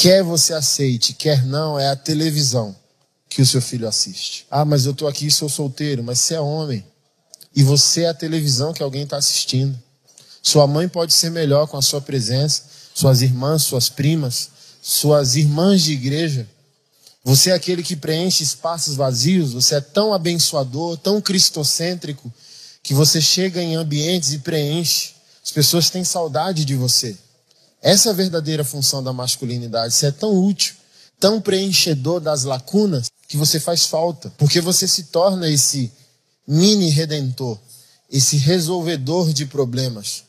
Quer você aceite, quer não, é a televisão que o seu filho assiste. Ah, mas eu estou aqui sou solteiro, mas você é homem. E você é a televisão que alguém está assistindo. Sua mãe pode ser melhor com a sua presença, suas irmãs, suas primas, suas irmãs de igreja. Você é aquele que preenche espaços vazios, você é tão abençoador, tão cristocêntrico, que você chega em ambientes e preenche. As pessoas têm saudade de você. Essa é a verdadeira função da masculinidade. Você é tão útil, tão preenchedor das lacunas, que você faz falta. Porque você se torna esse mini redentor, esse resolvedor de problemas.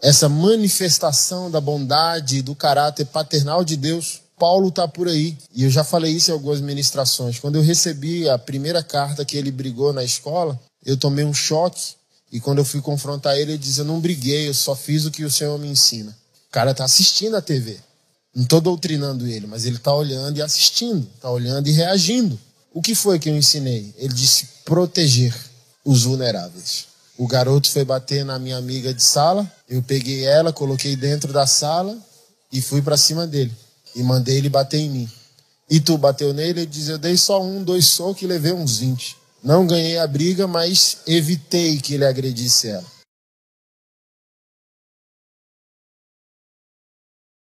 Essa manifestação da bondade e do caráter paternal de Deus. Paulo está por aí. E eu já falei isso em algumas ministrações. Quando eu recebi a primeira carta que ele brigou na escola, eu tomei um choque. E quando eu fui confrontar ele, ele disse: Eu não briguei, eu só fiz o que o Senhor me ensina. O cara está assistindo a TV. Não estou doutrinando ele, mas ele está olhando e assistindo, está olhando e reagindo. O que foi que eu ensinei? Ele disse proteger os vulneráveis. O garoto foi bater na minha amiga de sala, eu peguei ela, coloquei dentro da sala e fui para cima dele. E mandei ele bater em mim. E tu bateu nele? Ele diz: Eu dei só um, dois socos e levei uns 20. Não ganhei a briga, mas evitei que ele agredisse ela.